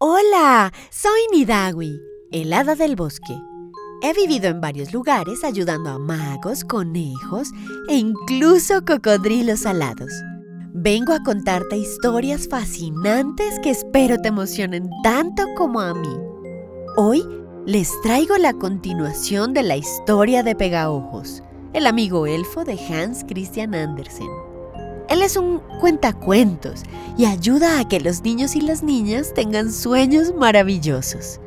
Hola, soy Nidawi, el hada del bosque. He vivido en varios lugares ayudando a magos, conejos e incluso cocodrilos alados. Vengo a contarte historias fascinantes que espero te emocionen tanto como a mí. Hoy les traigo la continuación de la historia de Pegaojos, el amigo elfo de Hans Christian Andersen. Él es un cuentacuentos y ayuda a que los niños y las niñas tengan sueños maravillosos.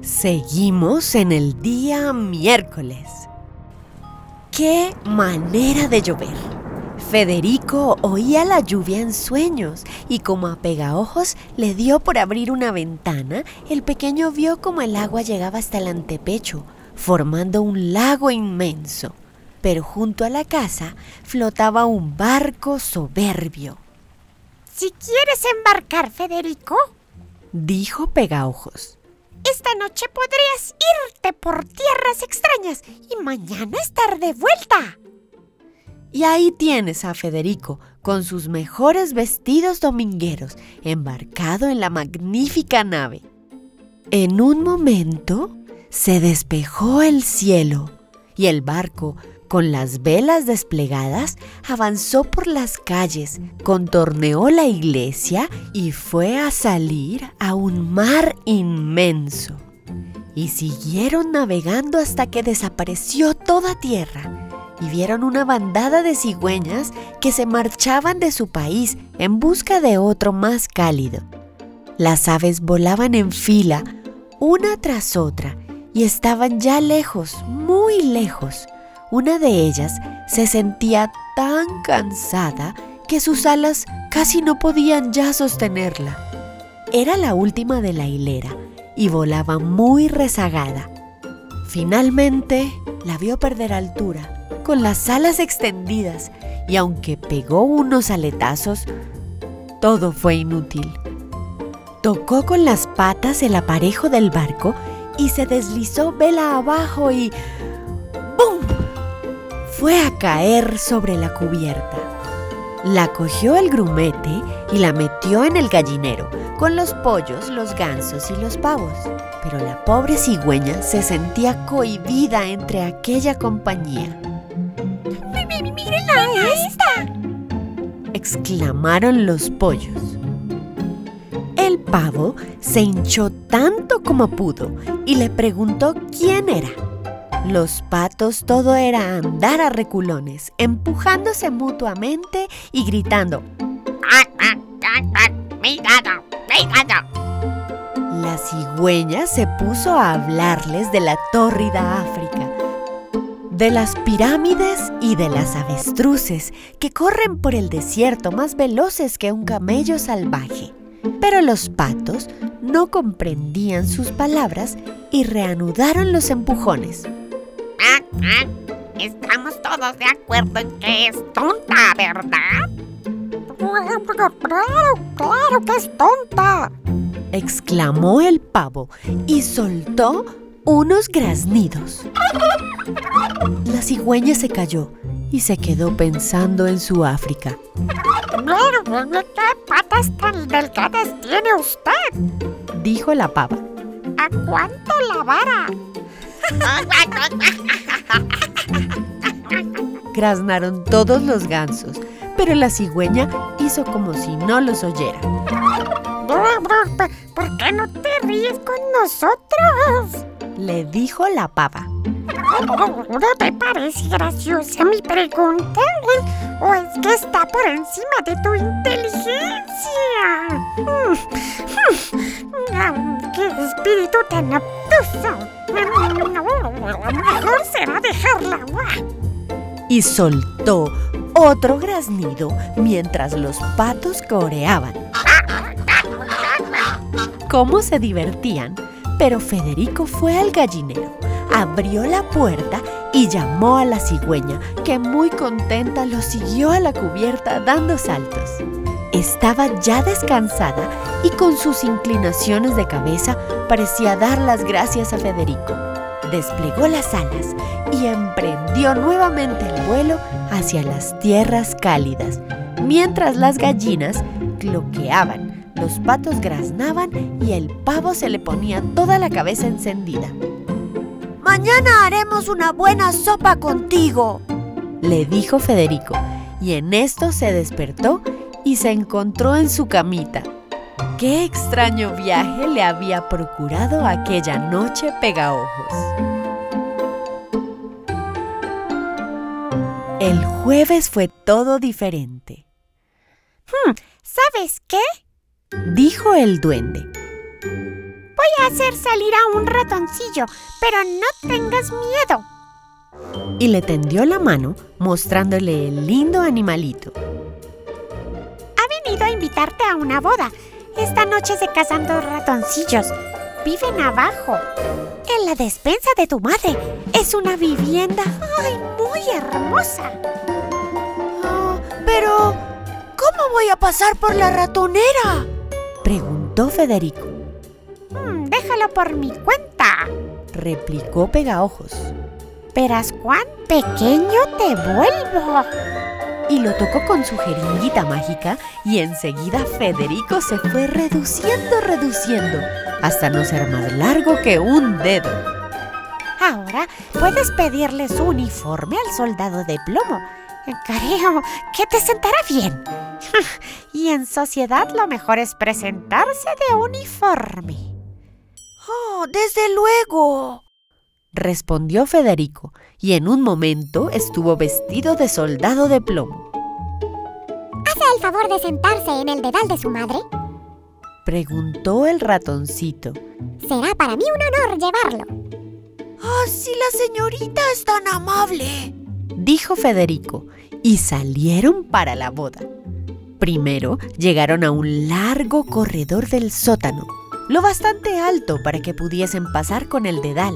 Seguimos en el día miércoles. ¡Qué manera de llover! Federico oía la lluvia en sueños y como a pegaojos le dio por abrir una ventana, el pequeño vio como el agua llegaba hasta el antepecho, formando un lago inmenso pero junto a la casa flotaba un barco soberbio. Si quieres embarcar, Federico, dijo Pegaojos, esta noche podrías irte por tierras extrañas y mañana estar de vuelta. Y ahí tienes a Federico con sus mejores vestidos domingueros, embarcado en la magnífica nave. En un momento se despejó el cielo y el barco con las velas desplegadas, avanzó por las calles, contorneó la iglesia y fue a salir a un mar inmenso. Y siguieron navegando hasta que desapareció toda tierra y vieron una bandada de cigüeñas que se marchaban de su país en busca de otro más cálido. Las aves volaban en fila, una tras otra, y estaban ya lejos, muy lejos una de ellas se sentía tan cansada que sus alas casi no podían ya sostenerla. Era la última de la hilera y volaba muy rezagada. Finalmente la vio perder altura, con las alas extendidas, y aunque pegó unos aletazos, todo fue inútil. Tocó con las patas el aparejo del barco y se deslizó vela abajo y fue a caer sobre la cubierta. La cogió el grumete y la metió en el gallinero, con los pollos, los gansos y los pavos. Pero la pobre cigüeña se sentía cohibida entre aquella compañía. ¡Mírenla esta! exclamaron los pollos. El pavo se hinchó tanto como pudo y le preguntó quién era. Los patos todo era andar a reculones, empujándose mutuamente y gritando. La cigüeña se puso a hablarles de la tórrida África, de las pirámides y de las avestruces que corren por el desierto más veloces que un camello salvaje. Pero los patos no comprendían sus palabras y reanudaron los empujones. Estamos todos de acuerdo en que es tonta, ¿verdad? Claro, claro que es tonta. exclamó el pavo y soltó unos graznidos. La cigüeña se cayó y se quedó pensando en su África. ¿Qué patas tan delgadas tiene usted? Dijo la pava. ¿A cuánto la vara? Graznaron todos los gansos, pero la cigüeña hizo como si no los oyera. ¿Por qué no te ríes con nosotros? Le dijo la pava. ¿No te parece graciosa mi pregunta? ¿O es que está por encima de tu inteligencia? ¡Qué espíritu tan obtuso! Mejor será dejarla. Y soltó otro graznido mientras los patos coreaban. ¿Cómo se divertían? Pero Federico fue al gallinero, abrió la puerta y llamó a la cigüeña, que muy contenta lo siguió a la cubierta dando saltos. Estaba ya descansada y con sus inclinaciones de cabeza parecía dar las gracias a Federico. Desplegó las alas y emprendió nuevamente el vuelo hacia las tierras cálidas, mientras las gallinas cloqueaban, los patos graznaban y el pavo se le ponía toda la cabeza encendida. Mañana haremos una buena sopa contigo, le dijo Federico, y en esto se despertó y se encontró en su camita. Qué extraño viaje le había procurado aquella noche Pegaojos. El jueves fue todo diferente. Hmm, ¿Sabes qué? Dijo el duende. Voy a hacer salir a un ratoncillo, pero no tengas miedo. Y le tendió la mano mostrándole el lindo animalito. Invitarte a una boda. Esta noche se casan dos ratoncillos. Viven abajo, en la despensa de tu madre. Es una vivienda, ay, muy hermosa. Ah, pero, ¿cómo voy a pasar por la ratonera? Preguntó Federico. Hmm, déjalo por mi cuenta, replicó Pegaojos. Verás cuán pequeño te vuelvo. Y lo tocó con su jeringuita mágica y enseguida Federico se fue reduciendo, reduciendo, hasta no ser más largo que un dedo. Ahora puedes pedirle su uniforme al soldado de plomo. Creo que te sentará bien. y en sociedad lo mejor es presentarse de uniforme. Oh, desde luego, respondió Federico, y en un momento estuvo vestido de soldado de plomo. ¿Hace el favor de sentarse en el dedal de su madre? Preguntó el ratoncito. Será para mí un honor llevarlo. ¡Ah, si la señorita es tan amable! Dijo Federico, y salieron para la boda. Primero llegaron a un largo corredor del sótano, lo bastante alto para que pudiesen pasar con el dedal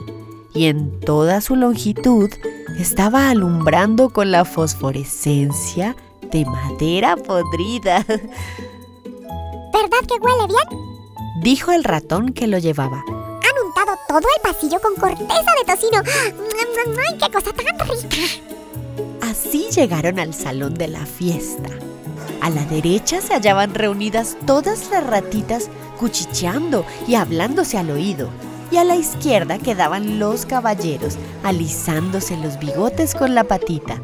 y en toda su longitud estaba alumbrando con la fosforescencia de madera podrida. ¿Verdad que huele bien? Dijo el ratón que lo llevaba. Han untado todo el pasillo con corteza de tocino. ¡Ay, qué cosa tan rica! Así llegaron al salón de la fiesta. A la derecha se hallaban reunidas todas las ratitas cuchicheando y hablándose al oído y a la izquierda quedaban los caballeros alisándose los bigotes con la patita.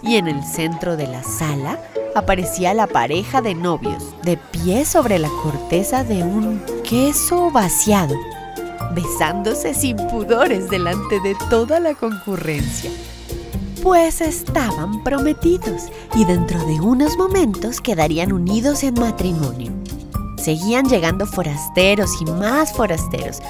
Y en el centro de la sala aparecía la pareja de novios, de pie sobre la corteza de un queso vaciado, besándose sin pudores delante de toda la concurrencia. Pues estaban prometidos y dentro de unos momentos quedarían unidos en matrimonio. Seguían llegando forasteros y más forasteros,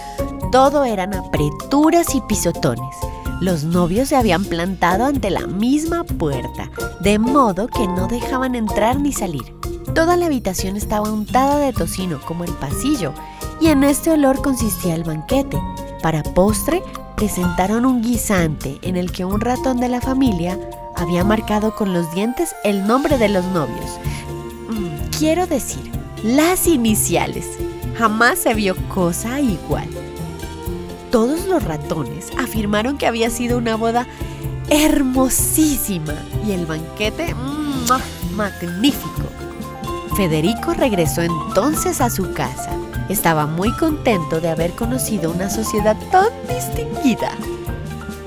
todo eran apreturas y pisotones. Los novios se habían plantado ante la misma puerta, de modo que no dejaban entrar ni salir. Toda la habitación estaba untada de tocino como el pasillo, y en este olor consistía el banquete. Para postre, presentaron un guisante en el que un ratón de la familia había marcado con los dientes el nombre de los novios. Mm, quiero decir, las iniciales. Jamás se vio cosa igual todos los ratones afirmaron que había sido una boda hermosísima y el banquete magnífico. Federico regresó entonces a su casa. Estaba muy contento de haber conocido una sociedad tan distinguida.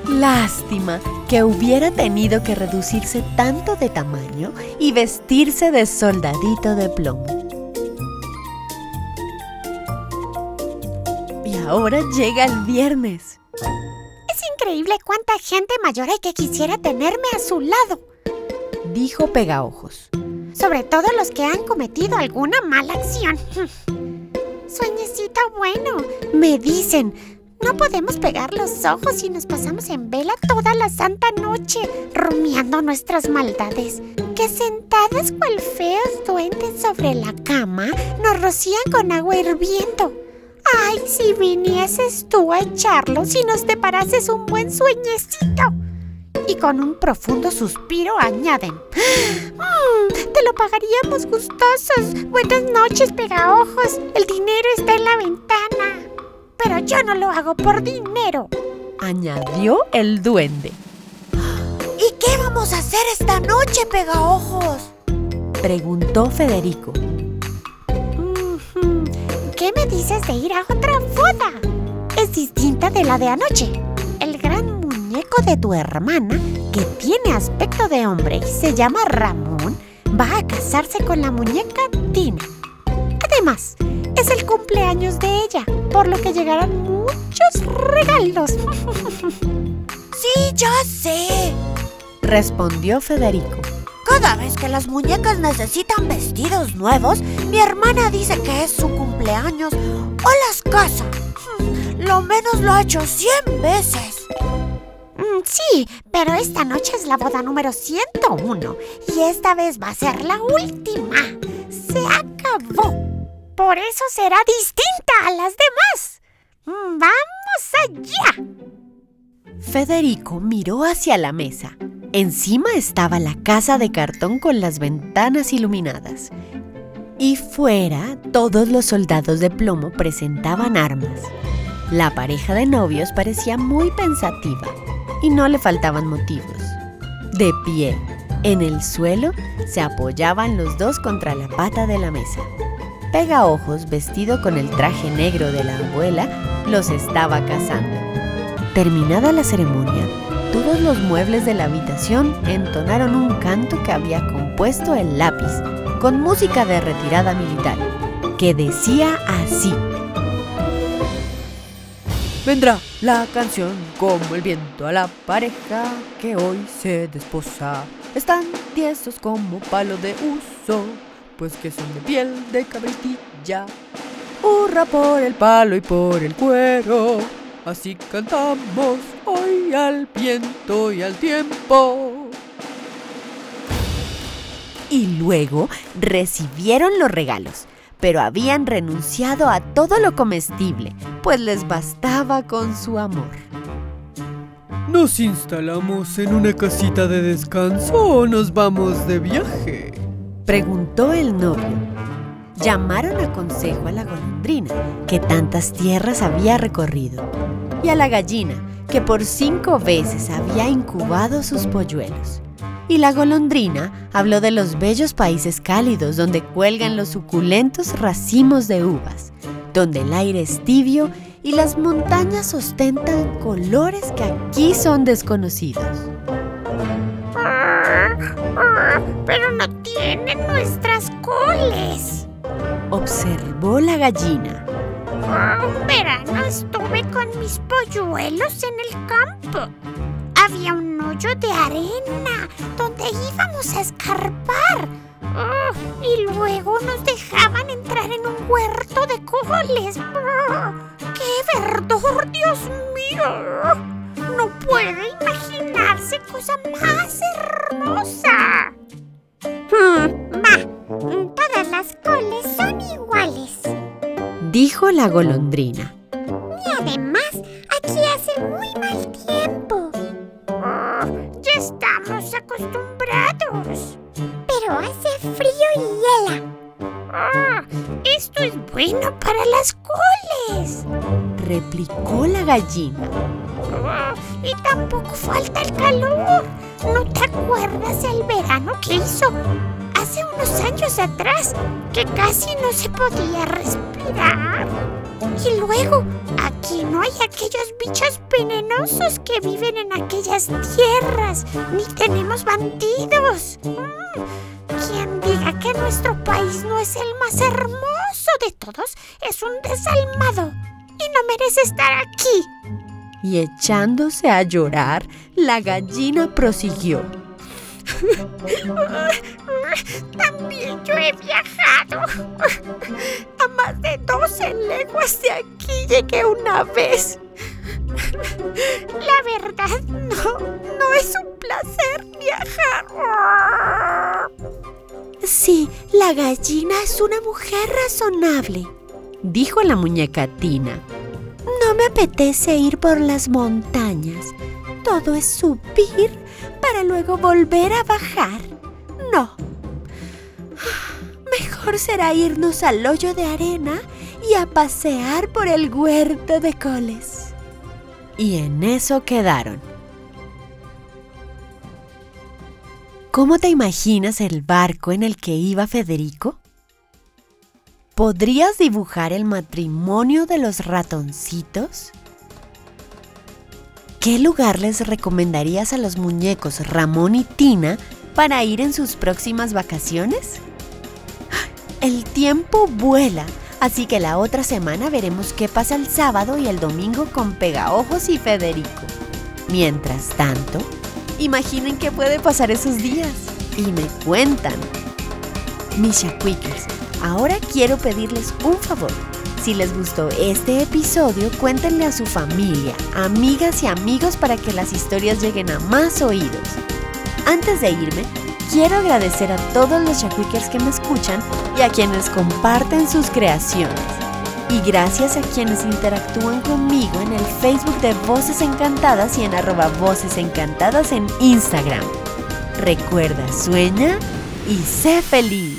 Lástima que hubiera tenido que reducirse tanto de tamaño y vestirse de soldadito de plomo. Ahora llega el viernes. Es increíble cuánta gente mayor hay que quisiera tenerme a su lado, dijo Pegaojos. Sobre todo los que han cometido alguna mala acción. Sueñecito bueno, me dicen, no podemos pegar los ojos y nos pasamos en vela toda la santa noche, rumiando nuestras maldades. Que sentadas cual feos duendes sobre la cama, nos rocían con agua hirviendo Ay, si vinieses tú a echarlo, si nos deparases un buen sueñecito. Y con un profundo suspiro añaden, mm, te lo pagaríamos gustosos. Buenas noches, pegaojos. El dinero está en la ventana. Pero yo no lo hago por dinero. Añadió el duende. ¿Y qué vamos a hacer esta noche, pegaojos? Preguntó Federico. ¿Qué me dices de ir a otra boda? Es distinta de la de anoche. El gran muñeco de tu hermana, que tiene aspecto de hombre y se llama Ramón, va a casarse con la muñeca Tina. Además, es el cumpleaños de ella, por lo que llegarán muchos regalos. Sí, ya sé, respondió Federico. Cada vez que las muñecas necesitan vestidos nuevos, mi hermana dice que es su cumpleaños o las casa. Lo menos lo ha hecho 100 veces. Mm, sí, pero esta noche es la boda número 101 y esta vez va a ser la última. Se acabó. Por eso será distinta a las demás. Mm, ¡Vamos allá! Federico miró hacia la mesa. Encima estaba la casa de cartón con las ventanas iluminadas. Y fuera, todos los soldados de plomo presentaban armas. La pareja de novios parecía muy pensativa y no le faltaban motivos. De pie, en el suelo, se apoyaban los dos contra la pata de la mesa. Pega Ojos, vestido con el traje negro de la abuela, los estaba casando. Terminada la ceremonia, todos los muebles de la habitación entonaron un canto que había compuesto el lápiz, con música de retirada militar, que decía así. Vendrá la canción como el viento a la pareja que hoy se desposa. Están tiesos como palo de uso, pues que son de piel de cabritilla. Hurra por el palo y por el cuero, así cantamos hoy al viento y al tiempo. Y luego recibieron los regalos, pero habían renunciado a todo lo comestible, pues les bastaba con su amor. ¿Nos instalamos en una casita de descanso o nos vamos de viaje? Preguntó el novio. Llamaron a consejo a la golondrina, que tantas tierras había recorrido, y a la gallina, que por cinco veces había incubado sus polluelos. Y la golondrina habló de los bellos países cálidos donde cuelgan los suculentos racimos de uvas, donde el aire es tibio y las montañas ostentan colores que aquí son desconocidos. Pero no tienen nuestras coles. Observó la gallina. Un verano estuve mis polluelos en el campo. Había un hoyo de arena donde íbamos a escarpar. Oh, y luego nos dejaban entrar en un huerto de coles. Oh, ¡Qué verdor, Dios mío! No puede imaginarse cosa más hermosa. Hmm, va, todas las coles son iguales. Dijo la golondrina. Replicó la gallina. Y tampoco falta el calor. ¿No te acuerdas el verano que hizo hace unos años atrás que casi no se podía respirar? Y luego, aquí no hay aquellos bichos venenosos que viven en aquellas tierras, ni tenemos bandidos. Mm, Quien diga que nuestro país no es el más hermoso de todos es un desalmado merece estar aquí. Y echándose a llorar, la gallina prosiguió. También yo he viajado. A más de 12 leguas de aquí llegué una vez. La verdad, no, no es un placer viajar. Sí, la gallina es una mujer razonable, dijo la muñeca Tina. No me apetece ir por las montañas. Todo es subir para luego volver a bajar. No. Mejor será irnos al hoyo de arena y a pasear por el huerto de coles. Y en eso quedaron. ¿Cómo te imaginas el barco en el que iba Federico? ¿Podrías dibujar el matrimonio de los ratoncitos? ¿Qué lugar les recomendarías a los muñecos Ramón y Tina para ir en sus próximas vacaciones? El tiempo vuela, así que la otra semana veremos qué pasa el sábado y el domingo con Pegaojos y Federico. Mientras tanto, imaginen qué puede pasar esos días y me cuentan. Mis Shaquickers, ahora quiero pedirles un favor. Si les gustó este episodio, cuéntenle a su familia, amigas y amigos para que las historias lleguen a más oídos. Antes de irme, quiero agradecer a todos los Shaquickers que me escuchan y a quienes comparten sus creaciones. Y gracias a quienes interactúan conmigo en el Facebook de Voces Encantadas y en arroba Voces Encantadas en Instagram. Recuerda, sueña y sé feliz.